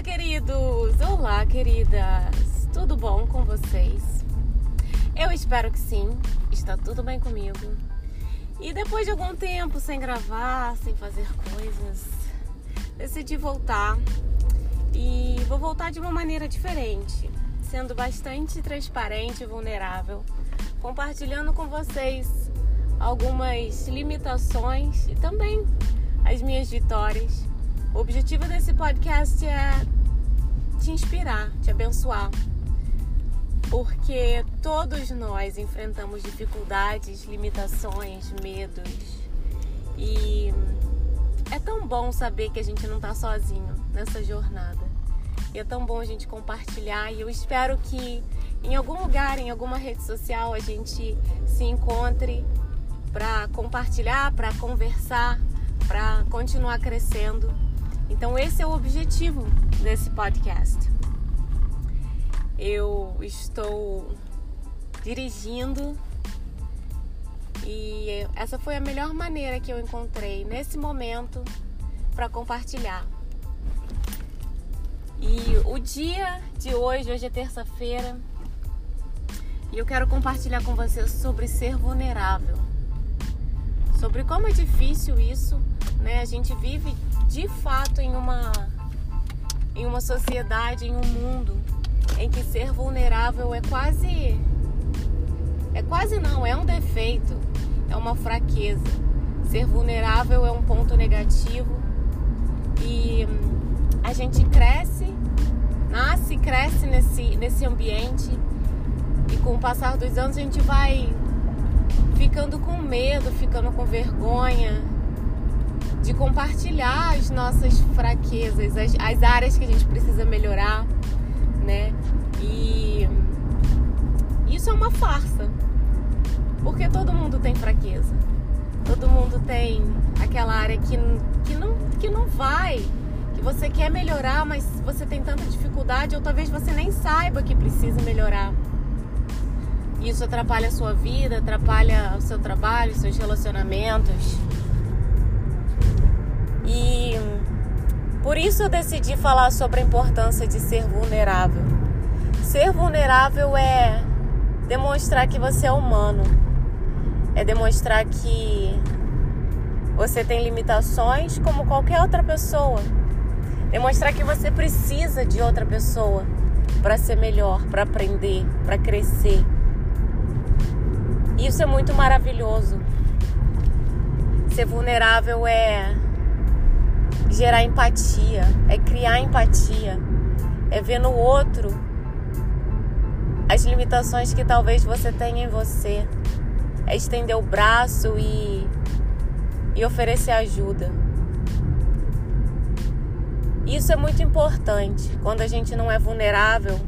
Olá, queridos! Olá, queridas! Tudo bom com vocês? Eu espero que sim, está tudo bem comigo. E depois de algum tempo sem gravar, sem fazer coisas, decidi voltar. E vou voltar de uma maneira diferente, sendo bastante transparente e vulnerável, compartilhando com vocês algumas limitações e também as minhas vitórias o objetivo desse podcast é te inspirar, te abençoar. Porque todos nós enfrentamos dificuldades, limitações, medos. E é tão bom saber que a gente não está sozinho nessa jornada. E é tão bom a gente compartilhar. E eu espero que em algum lugar, em alguma rede social, a gente se encontre para compartilhar, para conversar, para continuar crescendo então, esse é o objetivo desse podcast. Eu estou dirigindo e essa foi a melhor maneira que eu encontrei nesse momento para compartilhar. E o dia de hoje, hoje é terça-feira, e eu quero compartilhar com vocês sobre ser vulnerável. Sobre como é difícil isso, né? A gente vive de fato em uma em uma sociedade, em um mundo em que ser vulnerável é quase é quase não, é um defeito, é uma fraqueza. Ser vulnerável é um ponto negativo e a gente cresce, nasce, cresce nesse nesse ambiente e com o passar dos anos a gente vai ficando com medo, ficando com vergonha, de compartilhar as nossas fraquezas, as, as áreas que a gente precisa melhorar, né? E isso é uma farsa, porque todo mundo tem fraqueza, todo mundo tem aquela área que, que, não, que não vai, que você quer melhorar, mas você tem tanta dificuldade, ou talvez você nem saiba que precisa melhorar. Isso atrapalha a sua vida, atrapalha o seu trabalho, seus relacionamentos. Por isso eu decidi falar sobre a importância de ser vulnerável. Ser vulnerável é demonstrar que você é humano, é demonstrar que você tem limitações como qualquer outra pessoa, demonstrar que você precisa de outra pessoa para ser melhor, para aprender, para crescer. Isso é muito maravilhoso. Ser vulnerável é gerar empatia, é criar empatia, é ver no outro as limitações que talvez você tenha em você, é estender o braço e, e oferecer ajuda. Isso é muito importante. Quando a gente não é vulnerável,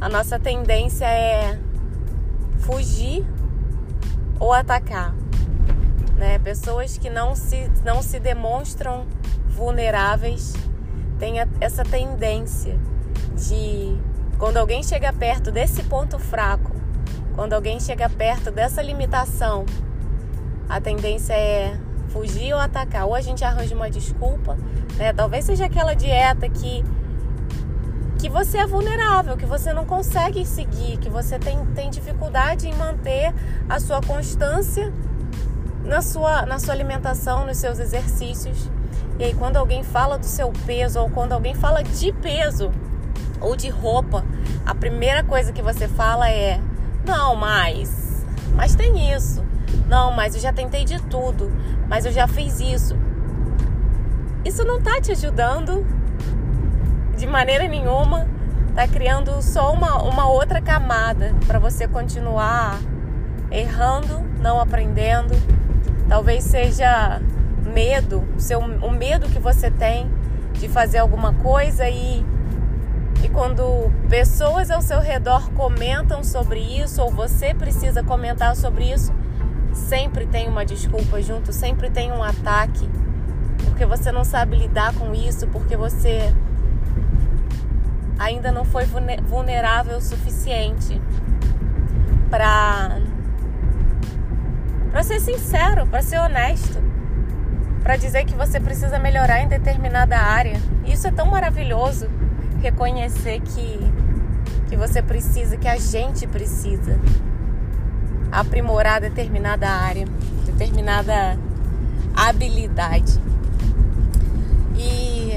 a nossa tendência é fugir ou atacar. Né? Pessoas que não se, não se demonstram vulneráveis têm essa tendência de, quando alguém chega perto desse ponto fraco, quando alguém chega perto dessa limitação, a tendência é fugir ou atacar. Ou a gente arranja uma desculpa, né? Talvez seja aquela dieta que que você é vulnerável, que você não consegue seguir, que você tem, tem dificuldade em manter a sua constância na sua, na sua alimentação, nos seus exercícios. E aí, quando alguém fala do seu peso, ou quando alguém fala de peso ou de roupa, a primeira coisa que você fala é: Não, mas. Mas tem isso. Não, mas eu já tentei de tudo. Mas eu já fiz isso. Isso não tá te ajudando de maneira nenhuma. Tá criando só uma, uma outra camada para você continuar errando, não aprendendo. Talvez seja medo, o, seu, o medo que você tem de fazer alguma coisa e, e quando pessoas ao seu redor comentam sobre isso ou você precisa comentar sobre isso, sempre tem uma desculpa junto, sempre tem um ataque, porque você não sabe lidar com isso, porque você ainda não foi vulnerável o suficiente para para ser sincero, para ser honesto. Para dizer que você precisa melhorar em determinada área. Isso é tão maravilhoso reconhecer que que você precisa, que a gente precisa aprimorar determinada área, determinada habilidade. E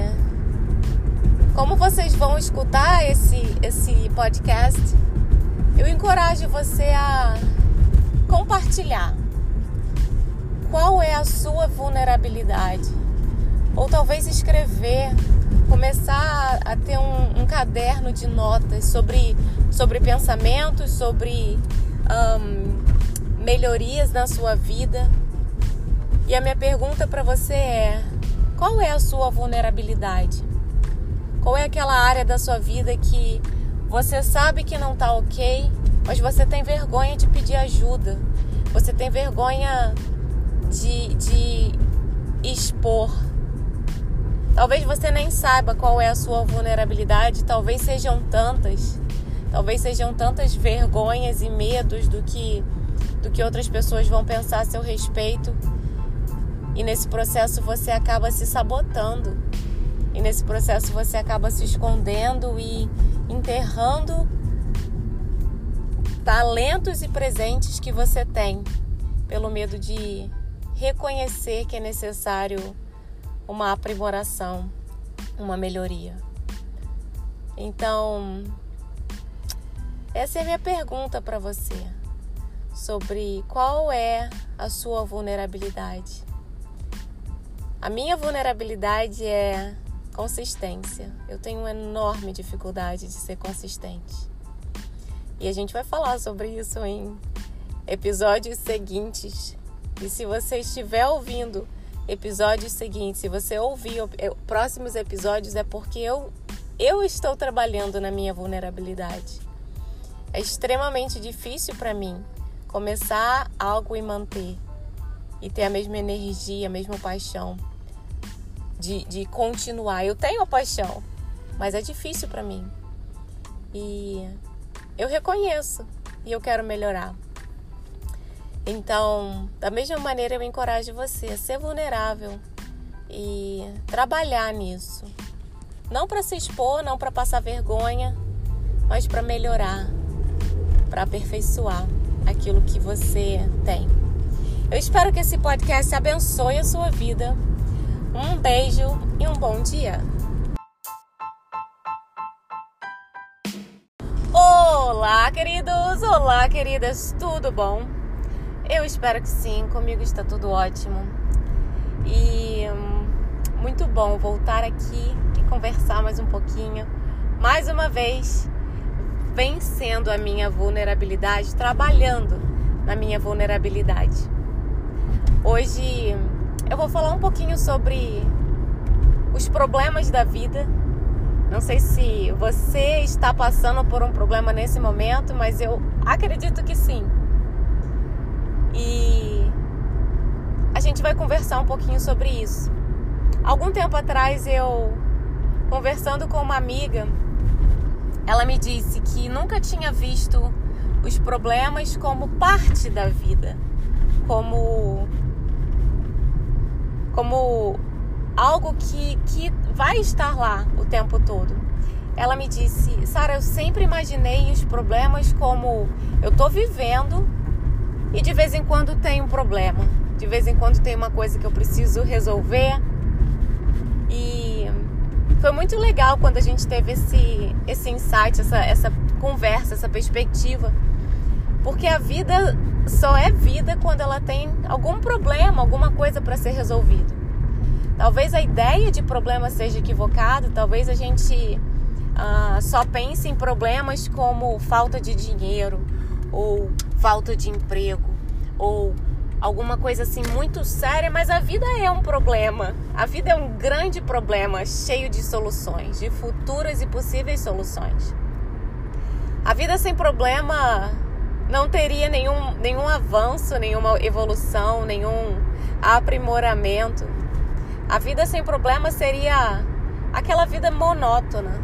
como vocês vão escutar esse esse podcast, eu encorajo você a compartilhar qual é a sua vulnerabilidade. Ou talvez escrever, começar a ter um, um caderno de notas sobre, sobre pensamentos, sobre um, melhorias na sua vida. E a minha pergunta para você é: qual é a sua vulnerabilidade? Qual é aquela área da sua vida que você sabe que não está ok, mas você tem vergonha de pedir ajuda? Você tem vergonha de, de expor. Talvez você nem saiba qual é a sua vulnerabilidade, talvez sejam tantas, talvez sejam tantas vergonhas e medos do que do que outras pessoas vão pensar a seu respeito. E nesse processo você acaba se sabotando. E nesse processo você acaba se escondendo e enterrando talentos e presentes que você tem pelo medo de reconhecer que é necessário uma aprimoração, uma melhoria. Então, essa é a minha pergunta para você sobre qual é a sua vulnerabilidade. A minha vulnerabilidade é consistência. Eu tenho uma enorme dificuldade de ser consistente. E a gente vai falar sobre isso em episódios seguintes e se você estiver ouvindo episódios seguintes, se você ouvir próximos episódios, é porque eu, eu estou trabalhando na minha vulnerabilidade. É extremamente difícil para mim começar algo e manter e ter a mesma energia, a mesma paixão de, de continuar. Eu tenho a paixão, mas é difícil para mim. E eu reconheço e eu quero melhorar. Então, da mesma maneira, eu encorajo você a ser vulnerável e trabalhar nisso. Não para se expor, não para passar vergonha, mas para melhorar, para aperfeiçoar aquilo que você tem. Eu espero que esse podcast abençoe a sua vida. Um beijo e um bom dia. Olá, queridos! Olá, queridas! Tudo bom? Eu espero que sim, comigo está tudo ótimo. E hum, muito bom voltar aqui e conversar mais um pouquinho. Mais uma vez, vencendo a minha vulnerabilidade, trabalhando na minha vulnerabilidade. Hoje eu vou falar um pouquinho sobre os problemas da vida. Não sei se você está passando por um problema nesse momento, mas eu acredito que sim. E a gente vai conversar um pouquinho sobre isso. Algum tempo atrás eu conversando com uma amiga, ela me disse que nunca tinha visto os problemas como parte da vida, como como algo que, que vai estar lá o tempo todo. Ela me disse, Sara, eu sempre imaginei os problemas como eu tô vivendo e de vez em quando tem um problema, de vez em quando tem uma coisa que eu preciso resolver. E foi muito legal quando a gente teve esse, esse insight, essa, essa conversa, essa perspectiva. Porque a vida só é vida quando ela tem algum problema, alguma coisa para ser resolvido. Talvez a ideia de problema seja equivocada, talvez a gente ah, só pense em problemas como falta de dinheiro ou falta de emprego ou alguma coisa assim muito séria, mas a vida é um problema. A vida é um grande problema, cheio de soluções, de futuras e possíveis soluções. A vida sem problema não teria nenhum, nenhum avanço, nenhuma evolução, nenhum aprimoramento. A vida sem problema seria aquela vida monótona,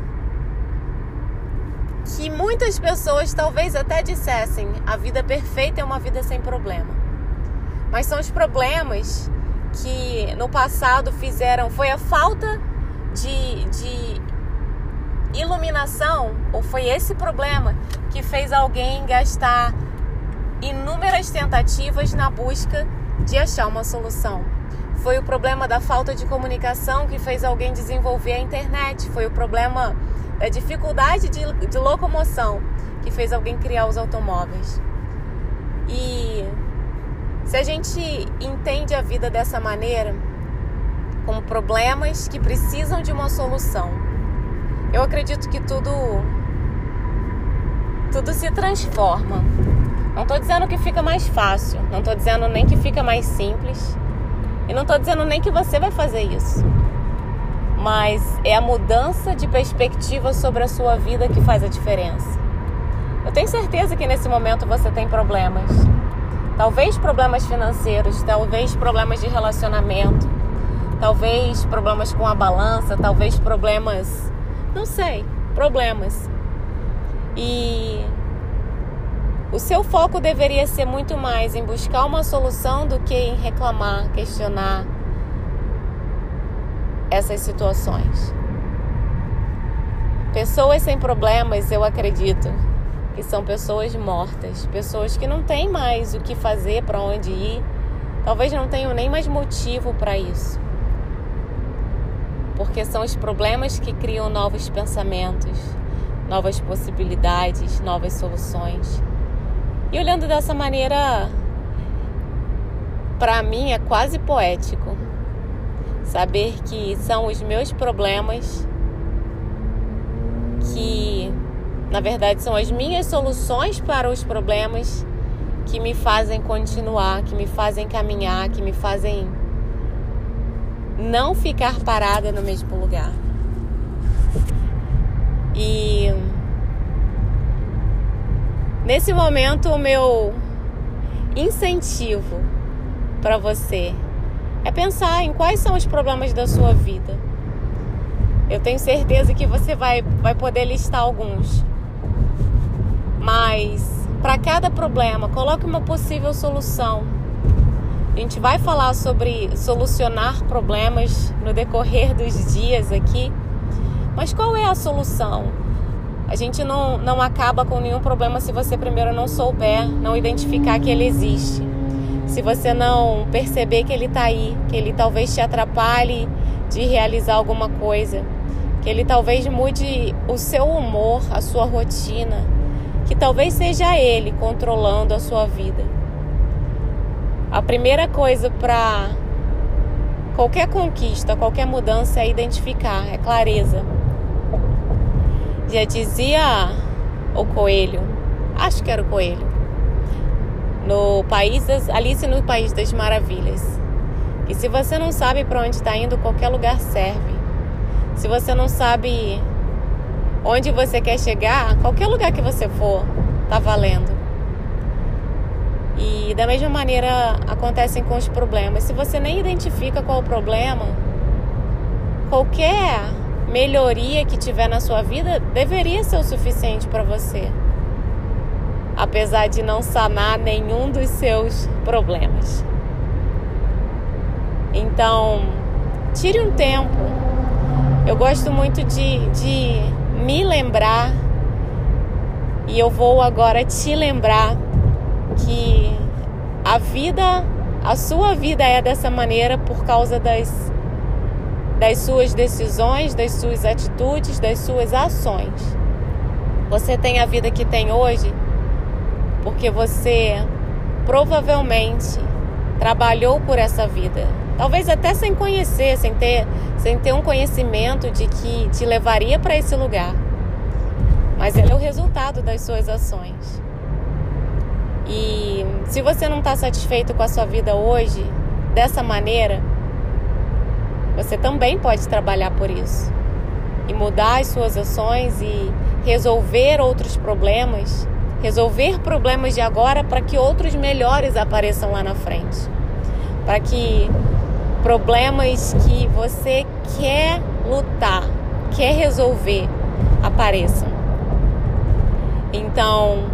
que muitas pessoas talvez até dissessem: a vida perfeita é uma vida sem problema. Mas são os problemas que no passado fizeram, foi a falta de, de iluminação, ou foi esse problema que fez alguém gastar inúmeras tentativas na busca de achar uma solução. Foi o problema da falta de comunicação que fez alguém desenvolver a internet. Foi o problema da dificuldade de, de locomoção que fez alguém criar os automóveis. E se a gente entende a vida dessa maneira, como problemas que precisam de uma solução, eu acredito que tudo tudo se transforma. Não estou dizendo que fica mais fácil, não estou dizendo nem que fica mais simples, e não estou dizendo nem que você vai fazer isso. Mas é a mudança de perspectiva sobre a sua vida que faz a diferença. Eu tenho certeza que nesse momento você tem problemas. Talvez problemas financeiros, talvez problemas de relacionamento, talvez problemas com a balança, talvez problemas, não sei, problemas. E o seu foco deveria ser muito mais em buscar uma solução do que em reclamar, questionar essas situações. Pessoas sem problemas, eu acredito, que são pessoas mortas, pessoas que não têm mais o que fazer, para onde ir, talvez não tenham nem mais motivo para isso. Porque são os problemas que criam novos pensamentos, novas possibilidades, novas soluções. E olhando dessa maneira, para mim é quase poético saber que são os meus problemas que na verdade, são as minhas soluções para os problemas que me fazem continuar, que me fazem caminhar, que me fazem não ficar parada no mesmo lugar. E nesse momento, o meu incentivo para você é pensar em quais são os problemas da sua vida. Eu tenho certeza que você vai, vai poder listar alguns. Mas para cada problema, coloque uma possível solução. A gente vai falar sobre solucionar problemas no decorrer dos dias aqui. Mas qual é a solução? A gente não, não acaba com nenhum problema se você primeiro não souber, não identificar que ele existe. Se você não perceber que ele está aí, que ele talvez te atrapalhe de realizar alguma coisa, que ele talvez mude o seu humor, a sua rotina, que talvez seja ele controlando a sua vida. A primeira coisa para qualquer conquista, qualquer mudança é identificar, é clareza. Já dizia o coelho, acho que era o coelho, no país das, Alice no País das Maravilhas, que se você não sabe para onde está indo, qualquer lugar serve. Se você não sabe onde você quer chegar, qualquer lugar que você for, tá valendo. E da mesma maneira acontecem com os problemas. Se você nem identifica qual o problema, qualquer melhoria que tiver na sua vida deveria ser o suficiente para você. Apesar de não sanar nenhum dos seus problemas. Então, tire um tempo. Eu gosto muito de, de me lembrar e eu vou agora te lembrar que a vida, a sua vida é dessa maneira por causa das, das suas decisões, das suas atitudes, das suas ações. Você tem a vida que tem hoje porque você provavelmente trabalhou por essa vida. Talvez até sem conhecer, sem ter, sem ter um conhecimento de que te levaria para esse lugar. Mas ele é o resultado das suas ações. E se você não está satisfeito com a sua vida hoje, dessa maneira, você também pode trabalhar por isso. E mudar as suas ações e resolver outros problemas, resolver problemas de agora para que outros melhores apareçam lá na frente. Para que problemas que você quer lutar, quer resolver, apareçam. Então,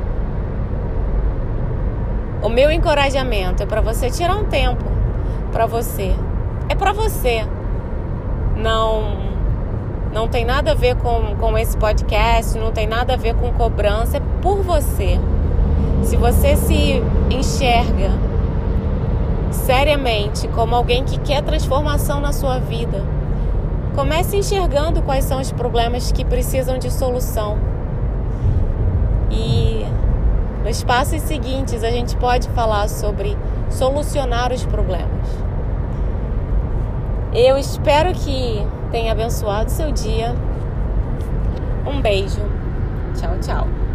o meu encorajamento é para você tirar um tempo para você é para você. Não não tem nada a ver com, com esse podcast, não tem nada a ver com cobrança, é por você. Se você se enxerga seriamente como alguém que quer transformação na sua vida, comece enxergando quais são os problemas que precisam de solução. E nos passos seguintes a gente pode falar sobre solucionar os problemas. Eu espero que tenha abençoado seu dia. Um beijo. Tchau, tchau.